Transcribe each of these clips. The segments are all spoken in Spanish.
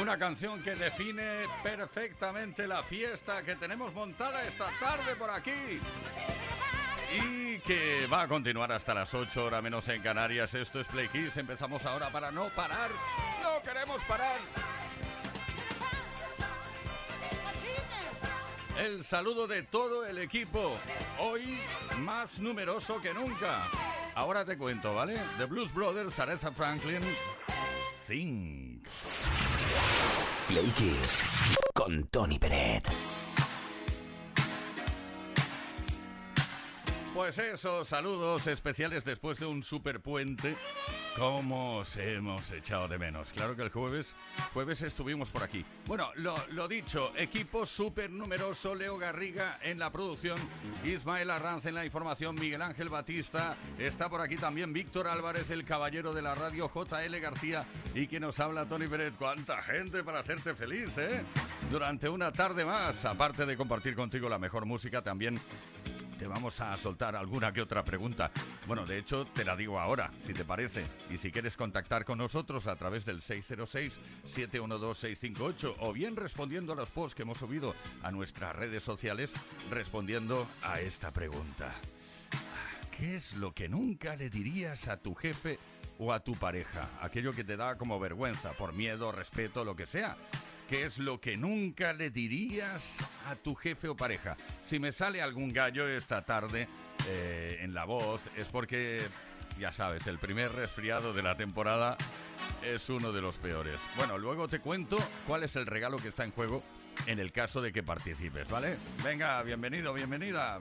Una canción que define perfectamente la fiesta que tenemos montada esta tarde por aquí. Y que va a continuar hasta las 8 horas menos en Canarias. Esto es Play Kiss. Empezamos ahora para no parar. No queremos parar. El saludo de todo el equipo. Hoy más numeroso que nunca. Ahora te cuento, ¿vale? The Blues Brothers, Aretha Franklin, Think. Play con Tony Peret. Pues eso, saludos especiales después de un super puente. ¿Cómo os hemos echado de menos? Claro que el jueves, jueves estuvimos por aquí. Bueno, lo, dicho, equipo súper numeroso, Leo Garriga en la producción, Ismael Arranz en la información, Miguel Ángel Batista, está por aquí también Víctor Álvarez, el caballero de la radio, JL García y quien nos habla, Tony Peret. ¡Cuánta gente para hacerte feliz, eh! Durante una tarde más, aparte de compartir contigo la mejor música, también te vamos a soltar alguna que otra pregunta. Bueno, de hecho, te la digo ahora, si te parece. Y si quieres contactar con nosotros a través del 606-712-658 o bien respondiendo a los posts que hemos subido a nuestras redes sociales, respondiendo a esta pregunta. ¿Qué es lo que nunca le dirías a tu jefe o a tu pareja? Aquello que te da como vergüenza, por miedo, respeto, lo que sea. ¿Qué es lo que nunca le dirías a tu jefe o pareja? Si me sale algún gallo esta tarde eh, en la voz, es porque, ya sabes, el primer resfriado de la temporada es uno de los peores. Bueno, luego te cuento cuál es el regalo que está en juego en el caso de que participes, ¿vale? Venga, bienvenido, bienvenida.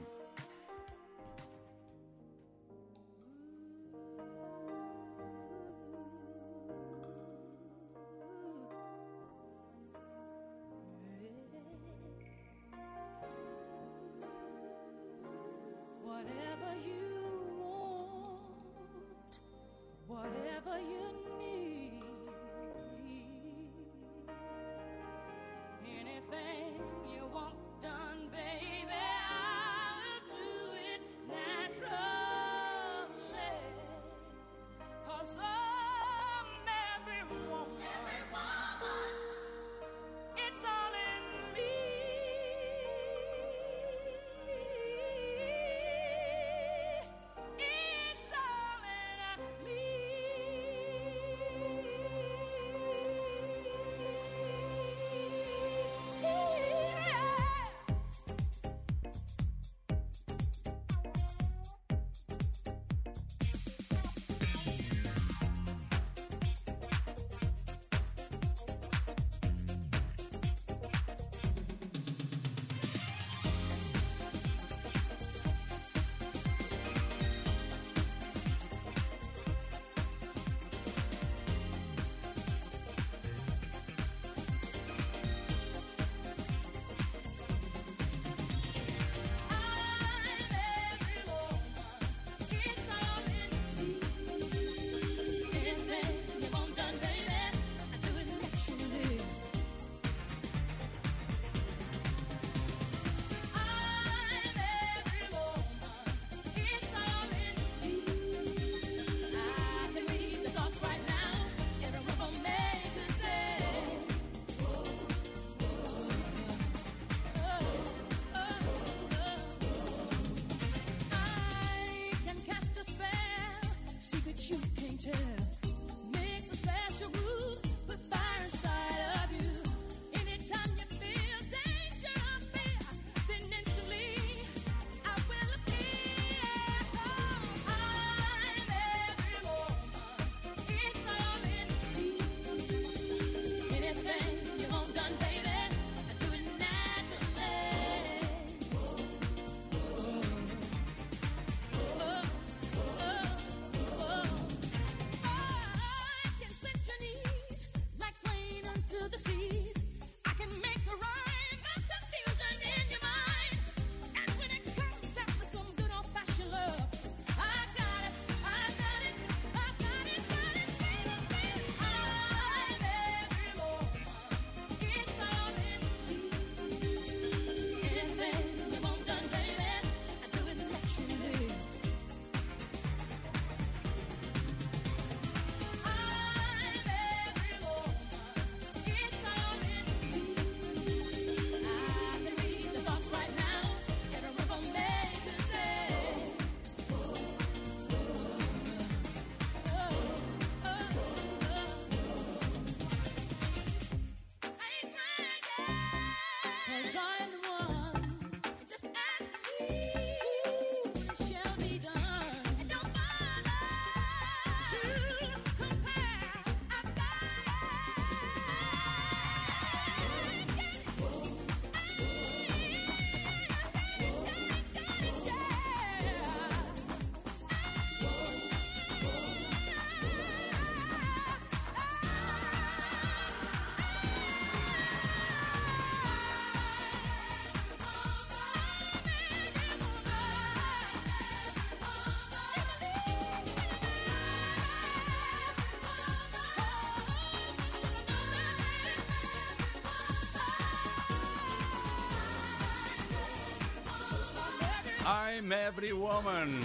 I'm Every Woman.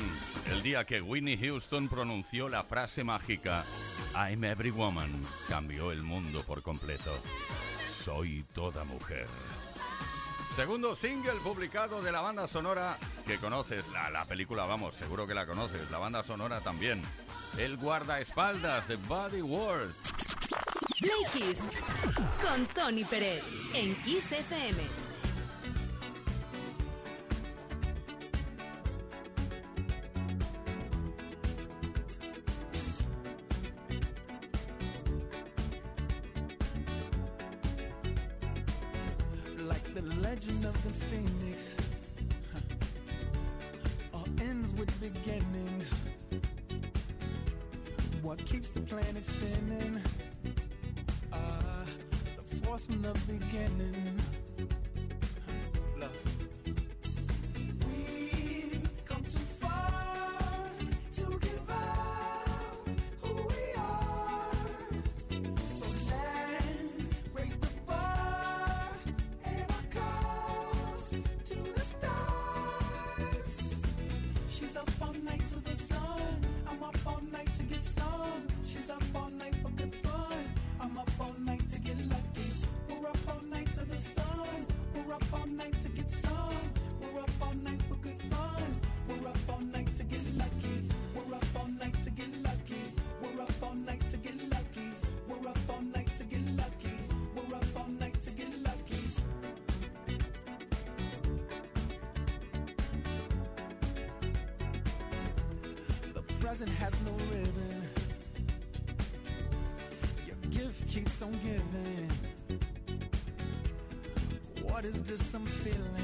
El día que Winnie Houston pronunció la frase mágica I'm Every Woman, cambió el mundo por completo. Soy toda mujer. Segundo single publicado de la banda sonora que conoces, la, la película, vamos, seguro que la conoces, la banda sonora también. El guardaespaldas de Body World. Con Tony Pérez en Kiss FM. Present has no ribbon. Your gift keeps on giving. What is this I'm feeling?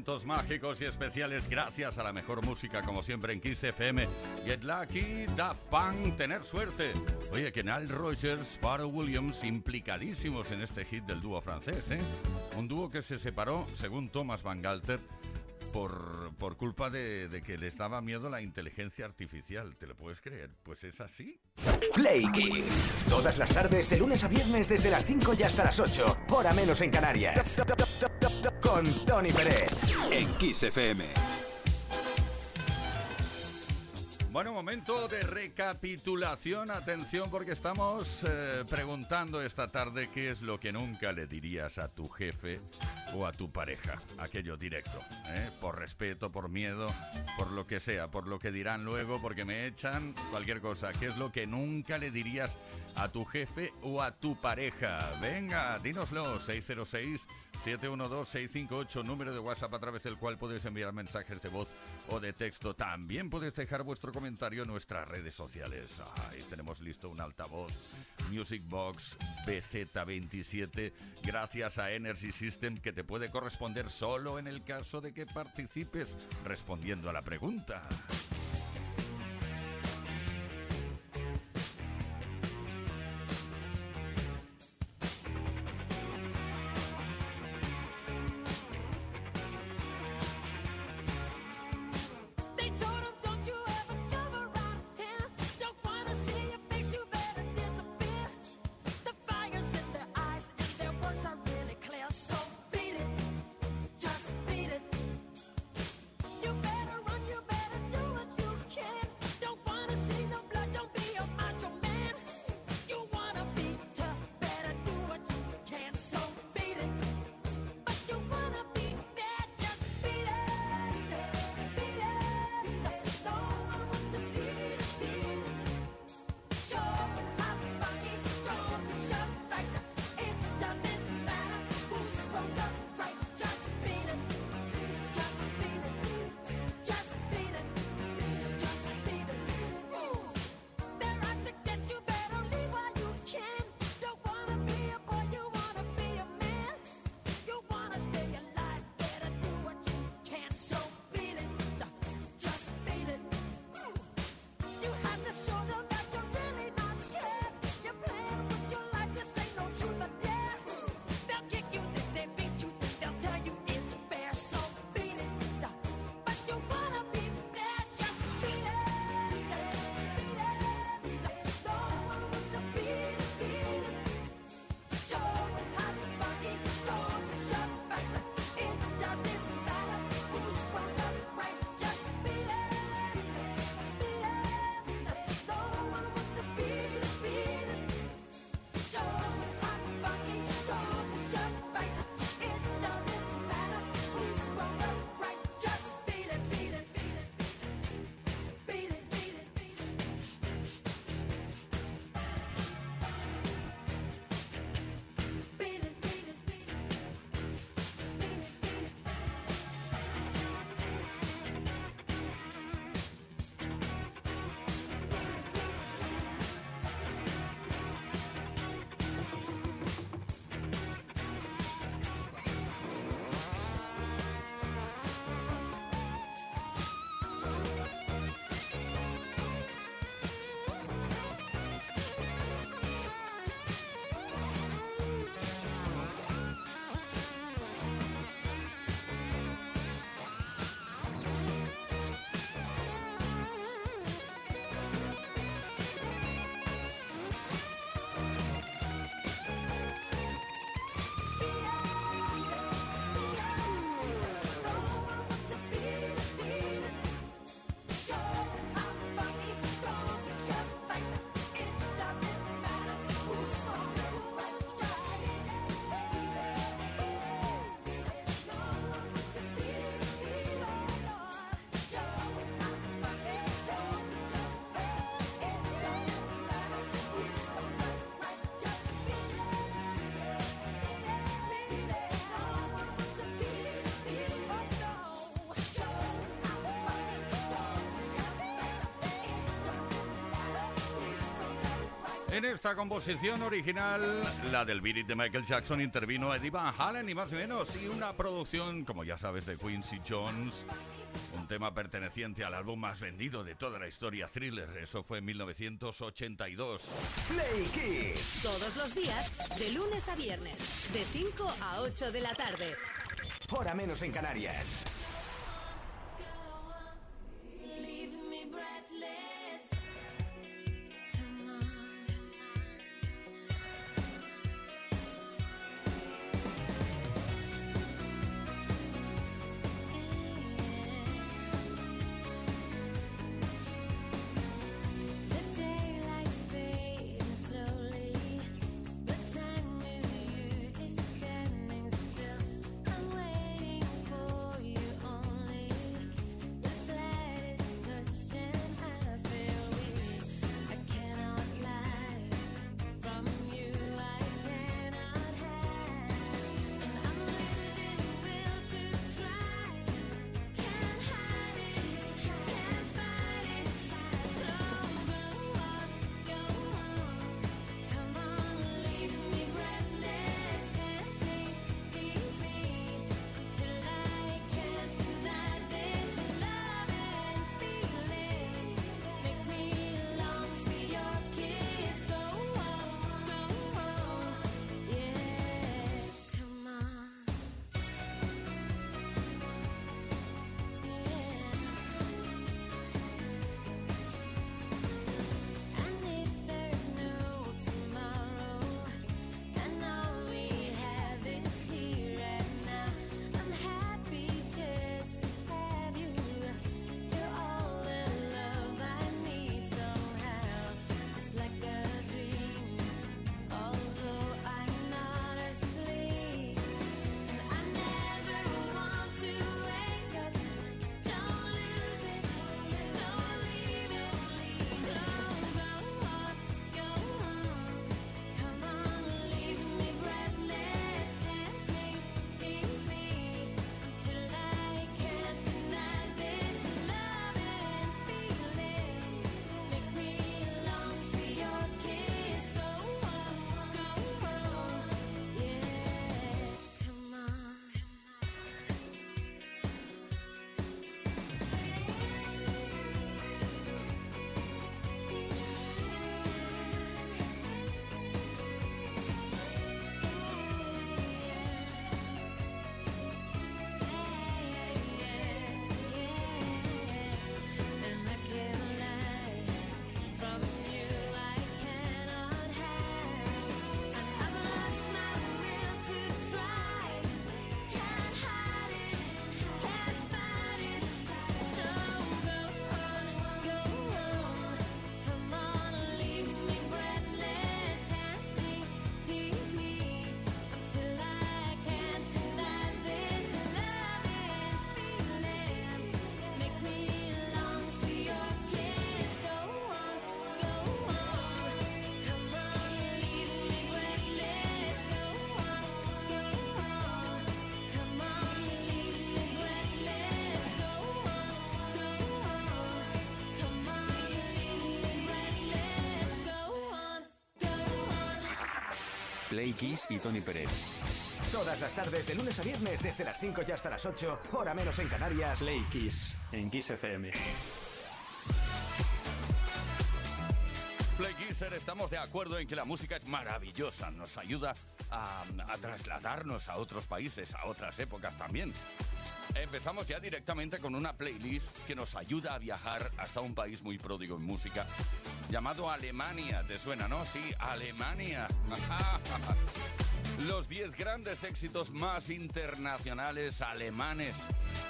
Momentos mágicos y especiales gracias a la mejor música como siempre en Kiss FM. Get Lucky, Da Punk, tener suerte. Oye, que Nile Rogers, Pharrell Williams implicadísimos en este hit del dúo francés, ¿eh? Un dúo que se separó, según Thomas Van Galter, por, por culpa de, que les daba miedo la inteligencia artificial. ¿Te lo puedes creer? Pues es así. Play Kiss. Todas las tardes, de lunes a viernes, desde las 5 y hasta las 8. Hora menos en Canarias. Con Tony Pérez. En Kiss FM. Bueno, momento de recapitulación. Atención porque estamos eh, preguntando esta tarde qué es lo que nunca le dirías a tu jefe o a tu pareja? Aquello directo, ¿eh? Por respeto, por miedo, por lo que sea, por lo que dirán luego, porque me echan, cualquier cosa. ¿Qué es lo que nunca le dirías a tu jefe o a tu pareja? Venga, dínoslo, 606 712-658, número de WhatsApp a través del cual podéis enviar mensajes de voz o de texto. También podéis dejar vuestro comentario en nuestras redes sociales. Ahí tenemos listo un altavoz Music Box BZ27 gracias a Energy System que te puede corresponder solo en el caso de que participes respondiendo a la pregunta. En esta composición original, la del Beat It de Michael Jackson, intervino Eddie Van Halen y más o menos, y una producción, como ya sabes, de Quincy Jones, un tema perteneciente al álbum más vendido de toda la historia, Thriller. Eso fue en 1982. Play Kiss. Todos los días, de lunes a viernes, de 5 a 8 de la tarde. Hora menos en Canarias. Play Kiss y Tony Pérez. Todas las tardes, de lunes a viernes, desde las 5 y hasta las 8, hora menos en Canarias. Play Kiss en Kiss FM. Play Kisser, estamos de acuerdo en que la música es maravillosa, nos ayuda a, a trasladarnos a otros países, a otras épocas también. Empezamos ya directamente con una playlist que nos ayuda a viajar hasta un país muy pródigo en música, llamado Alemania. ¿Te suena, no? Sí, Alemania. Los 10 grandes éxitos más internacionales alemanes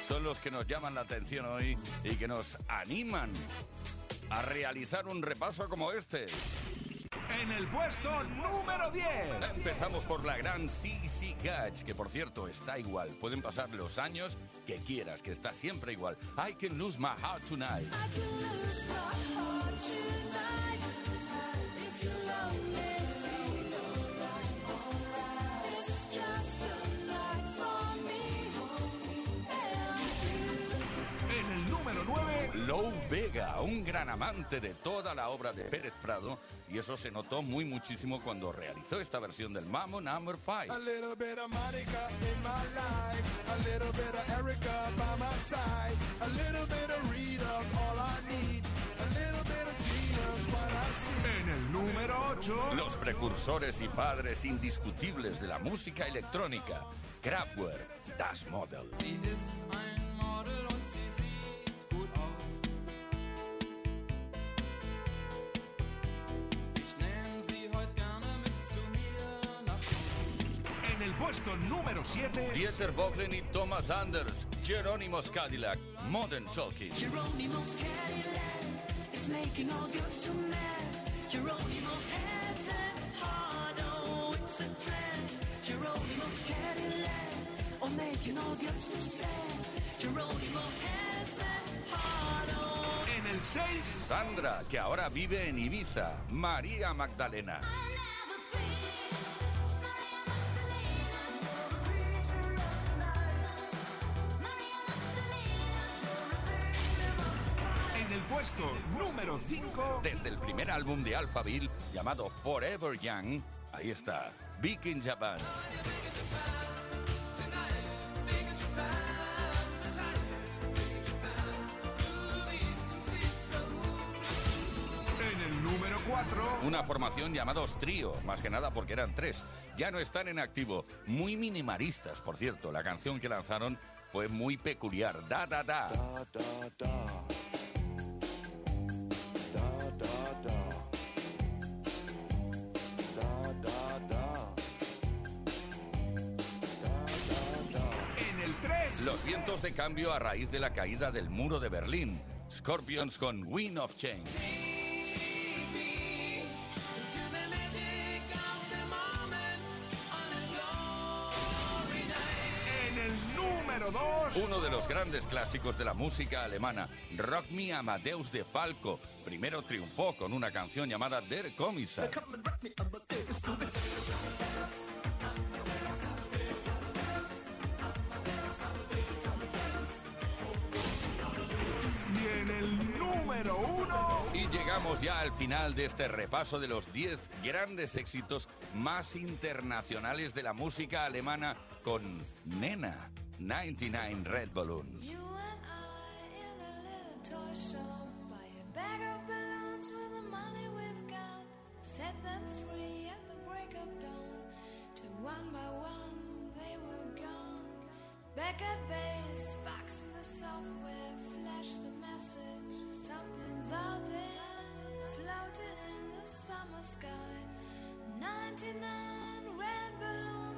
son los que nos llaman la atención hoy y que nos animan a realizar un repaso como este. En el puesto número 10. Empezamos por la gran CC Catch, que por cierto está igual. Pueden pasar los años que quieras, que está siempre igual. I can lose my heart tonight. I can lose my heart tonight Lou Vega, un gran amante de toda la obra de Pérez Prado, y eso se notó muy muchísimo cuando realizó esta versión del Mambo Number 5. A little bit of Monica in my life, a little bit of Erica by my side, a little bit of Rita's all I need, a little bit of Tina's what I see. En el número 8. Los precursores y padres indiscutibles de la música electrónica, Kraftwerk, Das Model. Sie ist ein Model und sie el puesto número 7. Dieter Bohlen y Thomas Anders, Jerónimos Cadillac, Modern Talking. Geronimo's Cadillac is making all girls too mad. Geronimo has a heart, oh, it's a trend. Geronimo's Cadillac, oh, making all girls too sad. Geronimo has a heart, oh. En el 6. Sandra, que ahora vive en Ibiza, María Magdalena. Desde el primer álbum de Alphaville, llamado Forever Young, ahí está, Big in Japan. En el número 4. Una formación llamados Trío, más que nada porque eran tres. Ya no están en activo, muy minimalistas, por cierto. La canción que lanzaron fue muy peculiar, Da Da Da. Da da da. Da 3. Los vientos de cambio a raíz de la caída del muro de Berlín. Scorpions con Wind of Change. To the magic of the moment on a glory night. En el número 2. Uno de los grandes clásicos de la música alemana, Rock Me Amadeus de Falco. Primero triunfó con una canción llamada Der Kommissar. 1. Y llegamos ya al final de este repaso de los 10 grandes éxitos más internacionales de la música alemana con Nena, 99 Red Balloons. You and I in a little toy shop buy a bag of balloons with the money we've got. Set them free at the break of dawn. To one by one they were gone. Back at base, box in the software, flash the message. Something's out there, floating in the summer sky. 99 red balloons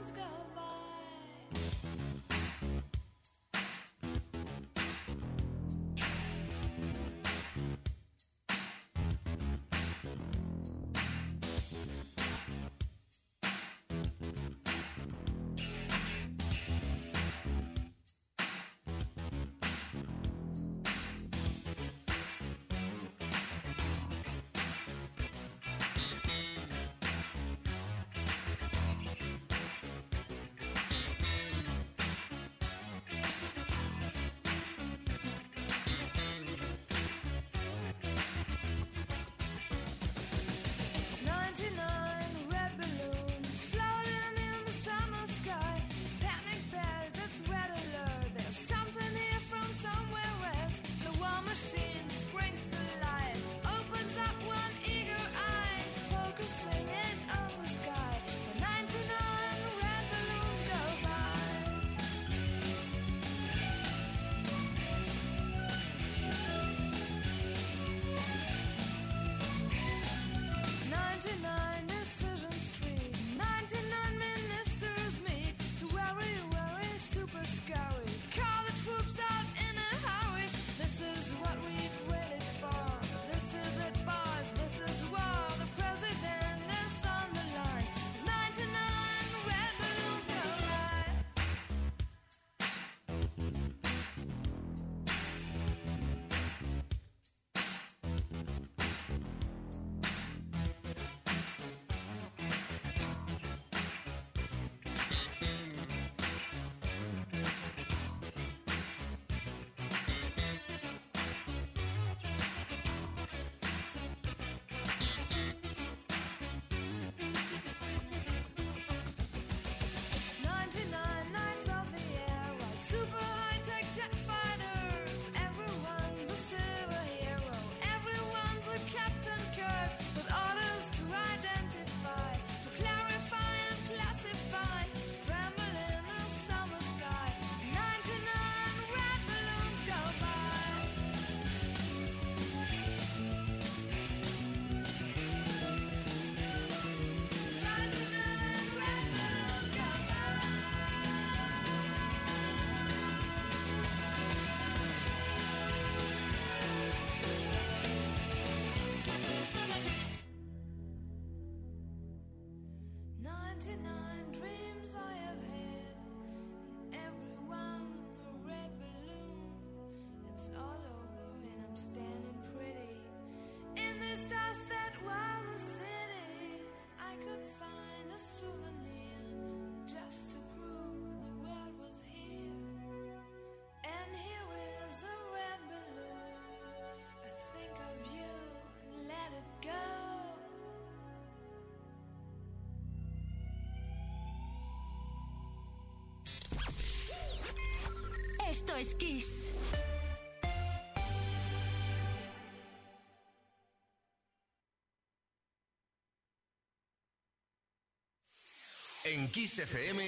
En Kiss FM.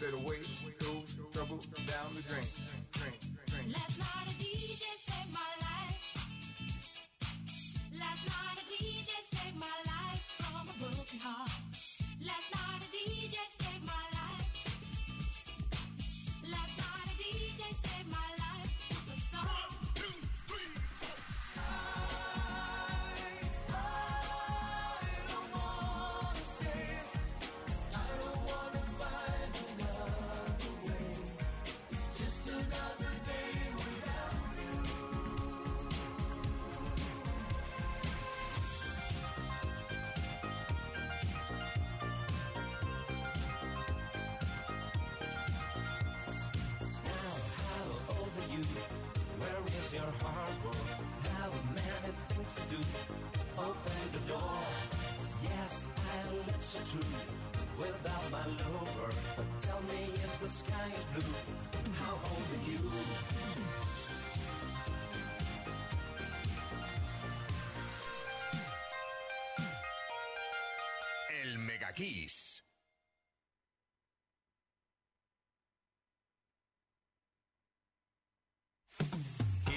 said away goes trouble down the drain. Your heart go? Have many things to do. Open the door. Yes, I love so true. Without my lover, but tell me if the sky is blue. How old are you? El Mega Kiss.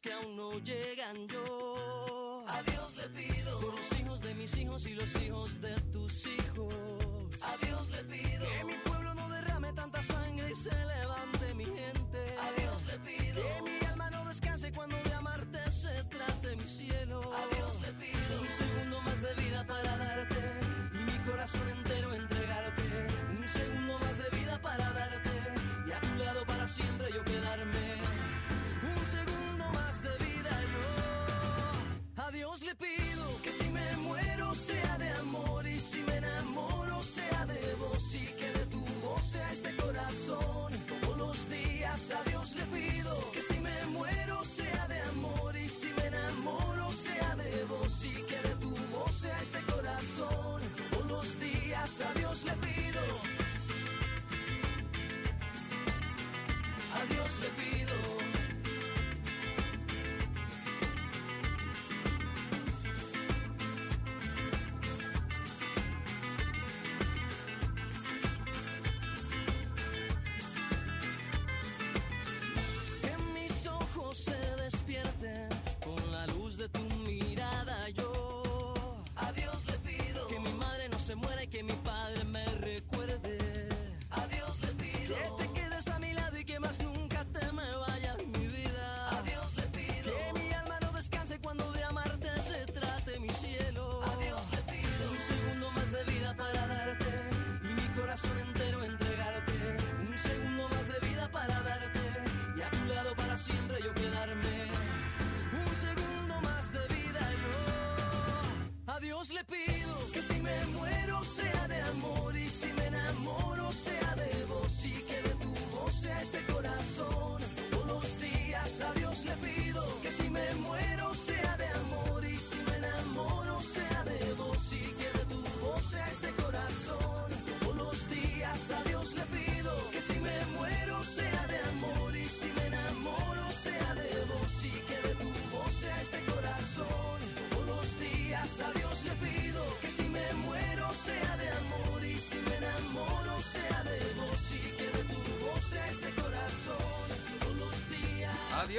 que é um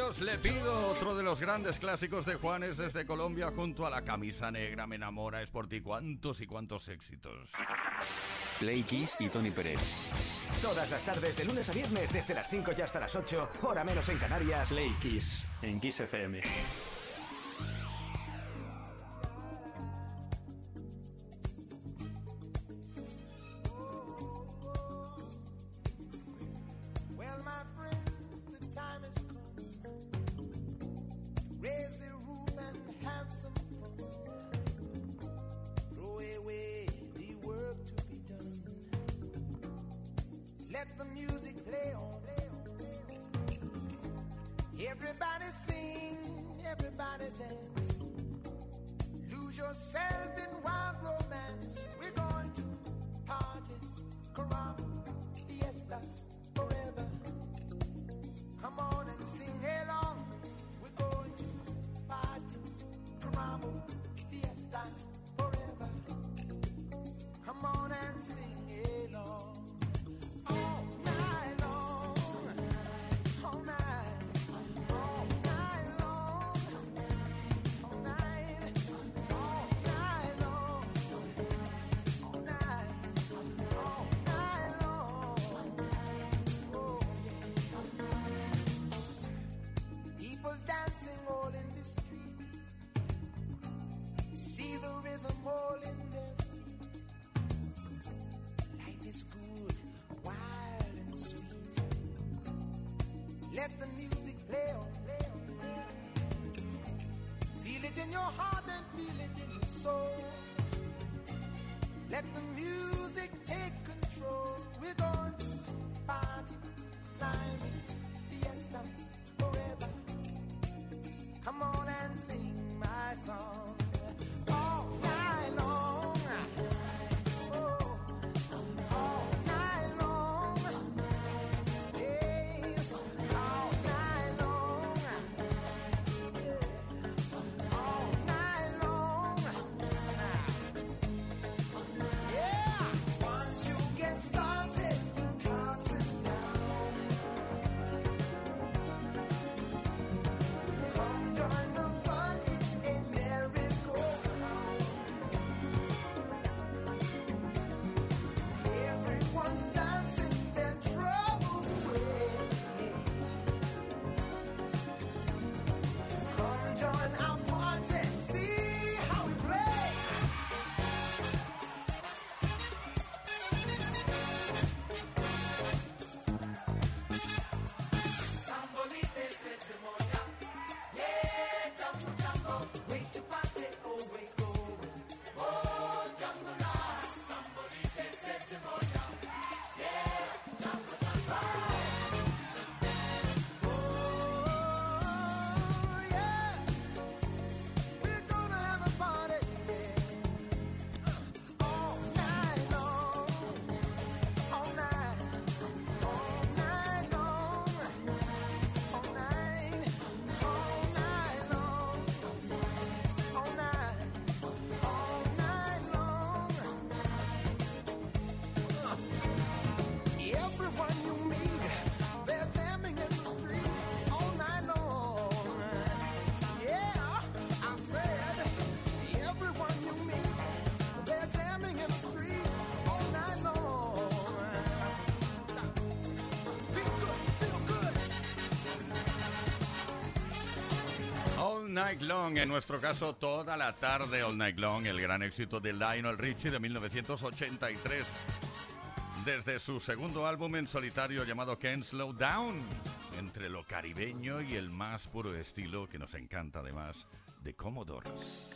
Dios le pido, otro de los grandes clásicos de Juanes desde Colombia junto a la camisa negra me enamora es por ti. ¿Cuántos y cuántos éxitos? Play Kiss y Tony Pérez. Todas las tardes de lunes a viernes desde las 5 y hasta las 8, hora menos en Canarias. Play Kiss en Kiss FM. Night Long, en nuestro caso toda la tarde All Night Long, el gran éxito de Lionel Richie de 1983, desde su segundo álbum en solitario llamado Can't Slow Down, entre lo caribeño y el más puro estilo que nos encanta además de Commodores.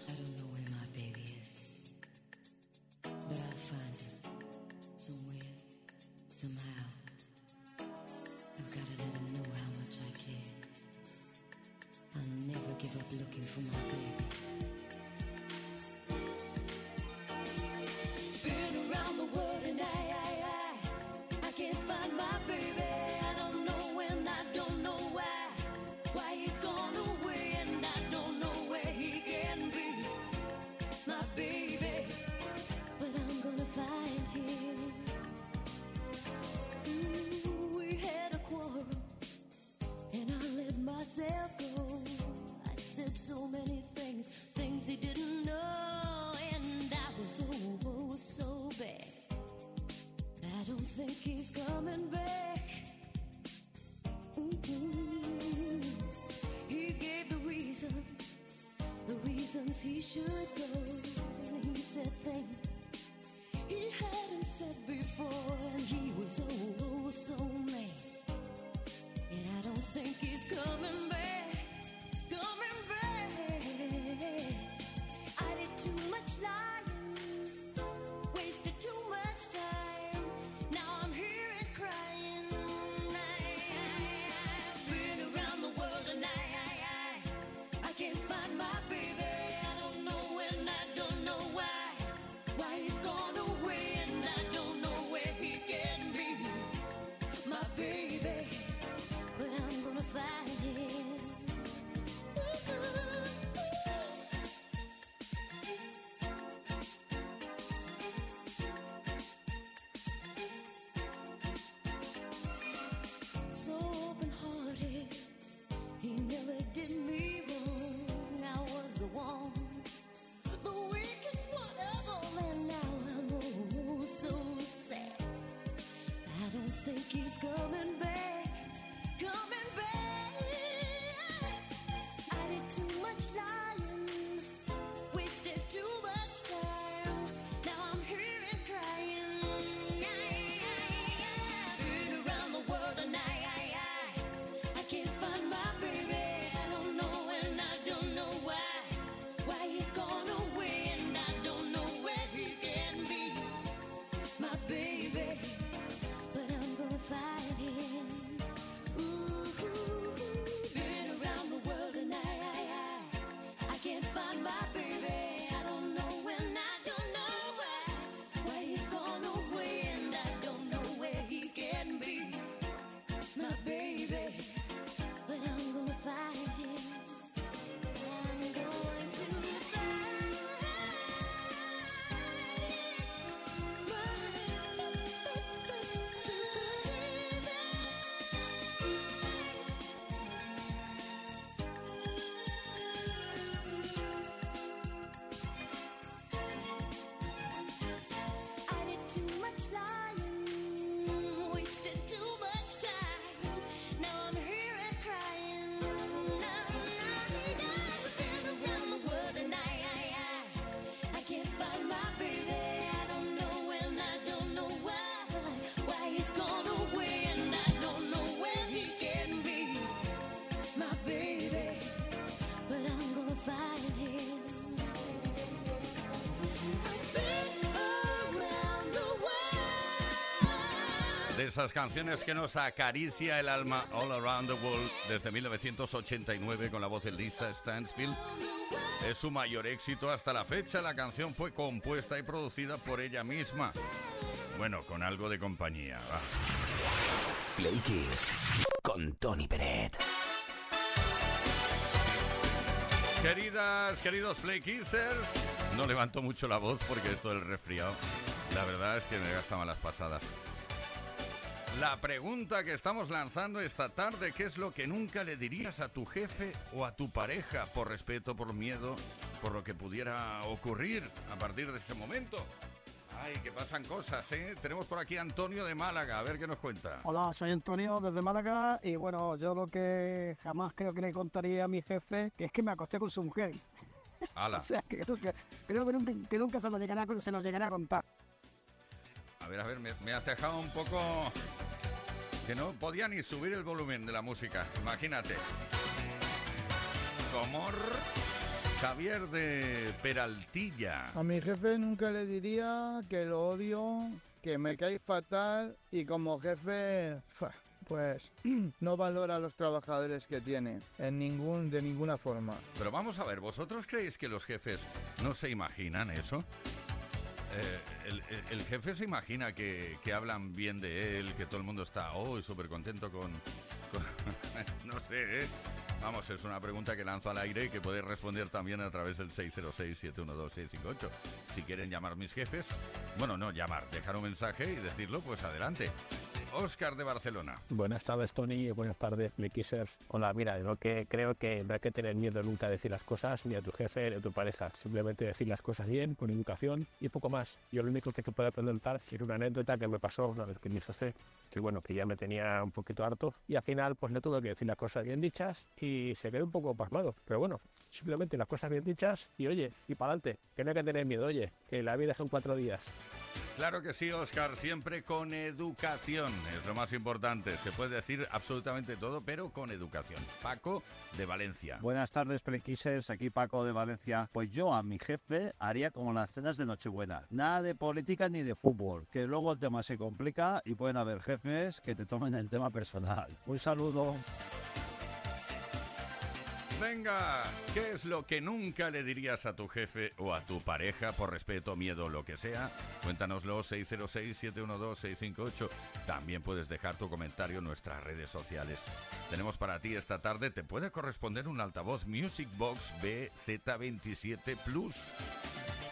should go. de esas canciones que nos acaricia el alma All Around the World desde 1989 con la voz de Lisa Stansfield. Es su mayor éxito hasta la fecha. La canción fue compuesta y producida por ella misma. Bueno, con algo de compañía. Va. Kiss con Tony Peret. Queridas, queridos Play Kissers, no levanto mucho la voz porque esto del resfriado, la verdad es que me gasta malas pasadas. La pregunta que estamos lanzando esta tarde, ¿qué es lo que nunca le dirías a tu jefe o a tu pareja por respeto, por miedo, por lo que pudiera ocurrir a partir de ese momento? Ay, que pasan cosas, ¿eh? Tenemos por aquí a Antonio de Málaga, a ver qué nos cuenta. Hola, soy Antonio desde Málaga y bueno, yo lo que jamás creo que le contaría a mi jefe que es que me acosté con su mujer. Ala. o sea, que, creo que, creo que, nunca, se nos llegará, se nos llegará a contar. A ver, a ver, me, me has dejado un poco que no podía ni subir el volumen de la música, imagínate. Comor Javier de Peraltilla. A mi jefe nunca le diría que lo odio, que me cae fatal y como jefe, pues no valora a los trabajadores que tiene, en ningún, de ninguna forma. Pero vamos a ver, ¿vosotros creéis que los jefes no se imaginan eso? Eh, el, jefe se imagina que, que hablan bien de él, que todo el mundo está hoy súper contento con, con- no sé, ¿eh? Vamos, es una pregunta que lanzo al aire y que podéis responder también a través del 606-712-658. Si quieren llamar mis jefes, bueno, no llamar, dejar un mensaje y decirlo, pues adelante. Oscar de Barcelona. Buenas tardes, Tony. y Buenas tardes, Kissers. Hola, mira, lo que creo que no hay que tener miedo nunca a decir las cosas, ni a tu jefe, ni a tu pareja. Simplemente decir las cosas bien, con educación y poco más. Yo lo único que te puedo preguntar es una anécdota que me pasó una vez que mi jefe, que bueno, que ya me tenía un poquito harto, y al final pues le tuve que decir las cosas bien dichas y se quedó un poco pasmado. Pero bueno, simplemente las cosas bien dichas y oye, y para adelante, que no hay que tener miedo, oye, que la vida son cuatro días. Claro que sí, Oscar, siempre con educación, es lo más importante. Se puede decir absolutamente todo, pero con educación. Paco de Valencia. Buenas tardes, Pelequisers. Aquí Paco de Valencia. Pues yo a mi jefe haría como las cenas de Nochebuena. Nada de política ni de fútbol, que luego el tema se complica y pueden haber jefes que te tomen el tema personal. Un saludo. Venga, ¿qué es lo que nunca le dirías a tu jefe o a tu pareja por respeto, miedo lo que sea? Cuéntanoslo 606-712-658. También puedes dejar tu comentario en nuestras redes sociales. Tenemos para ti esta tarde, te puede corresponder un altavoz Music Box BZ27 Plus.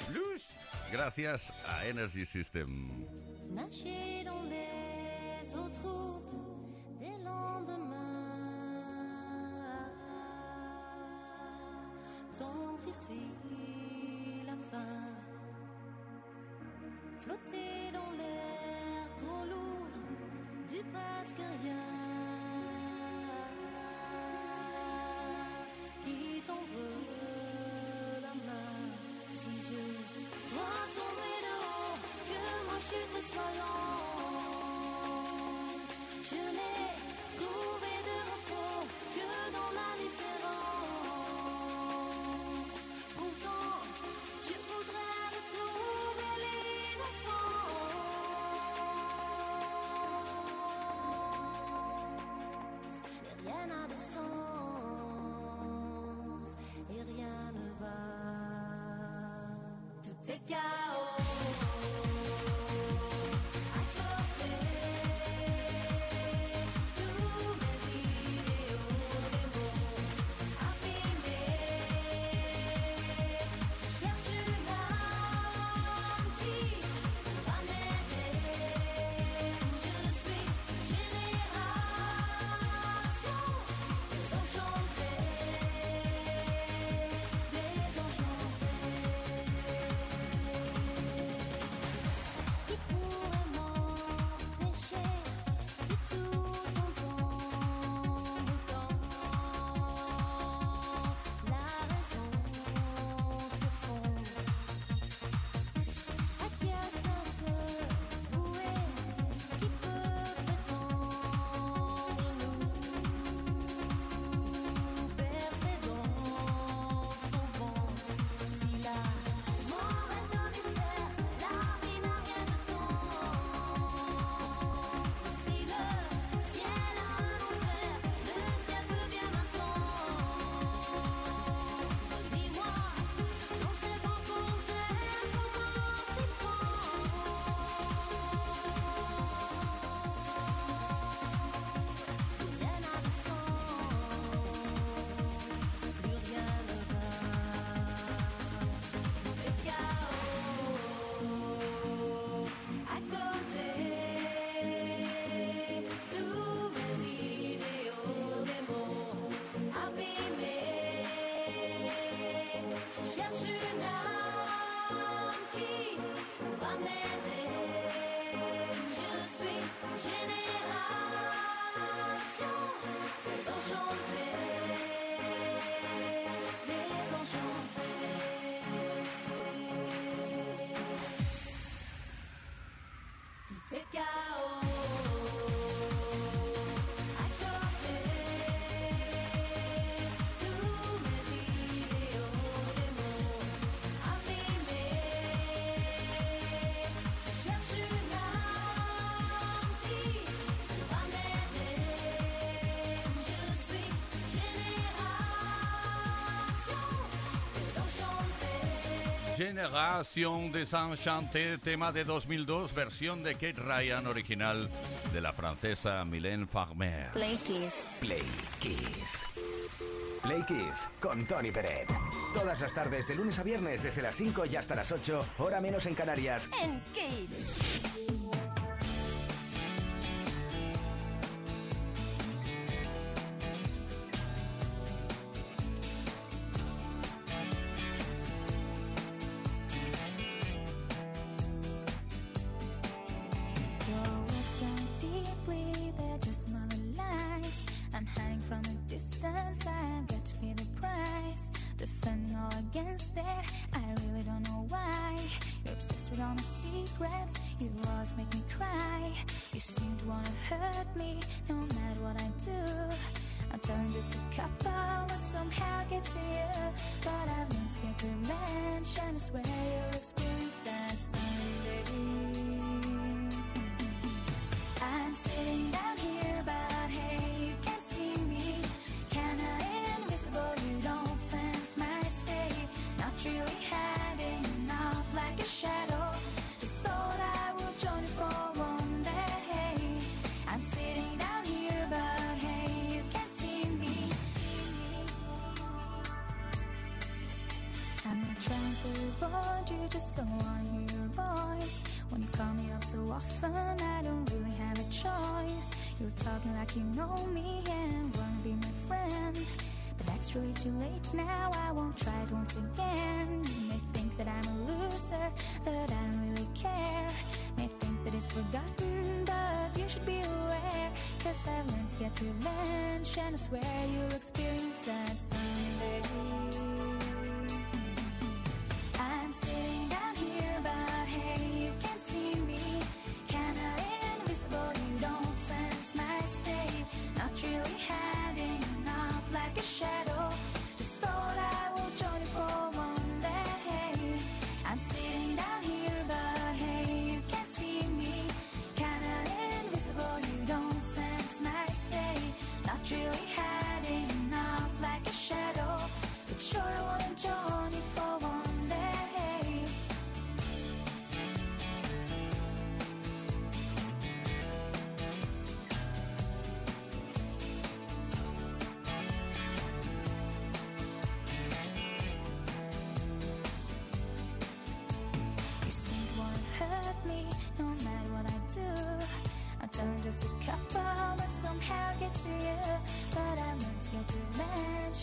Plus. Gracias a Energy System. Tendre ici la fin. Flotter dans l'air trop lourd du presque rien. Qui tendre la main si je dois tomber de haut, que ma chute soit Génération Desenchanté, tema de 2002, versión de Kate Ryan, original de la francesa Mylène Farmer. Play Kiss. Play Kiss. Play Kiss con Tony Peret. Todas las tardes, de lunes a viernes, desde las 5 y hasta las 8, hora menos en Canarias. En Kiss. My secrets, you always make me cry. You seem to wanna hurt me, no matter what I do. I'm telling just a couple, but somehow gets to you. But I've learned to get revenge, and I swear you know me and wanna be my friend. But that's really too late now, I won't try it once again. You may think that I'm a loser, but I don't really care. May think that it's forgotten, but you should be aware. Cause I've learned to get revenge, and I swear you'll experience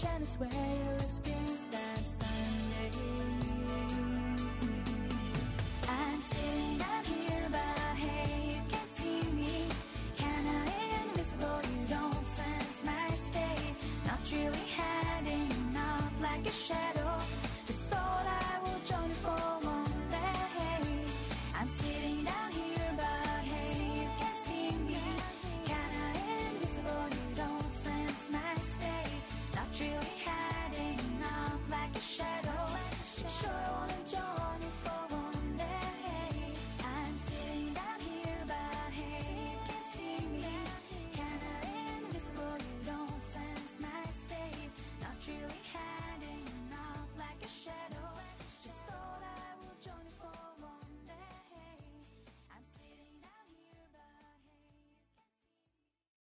shine, I swear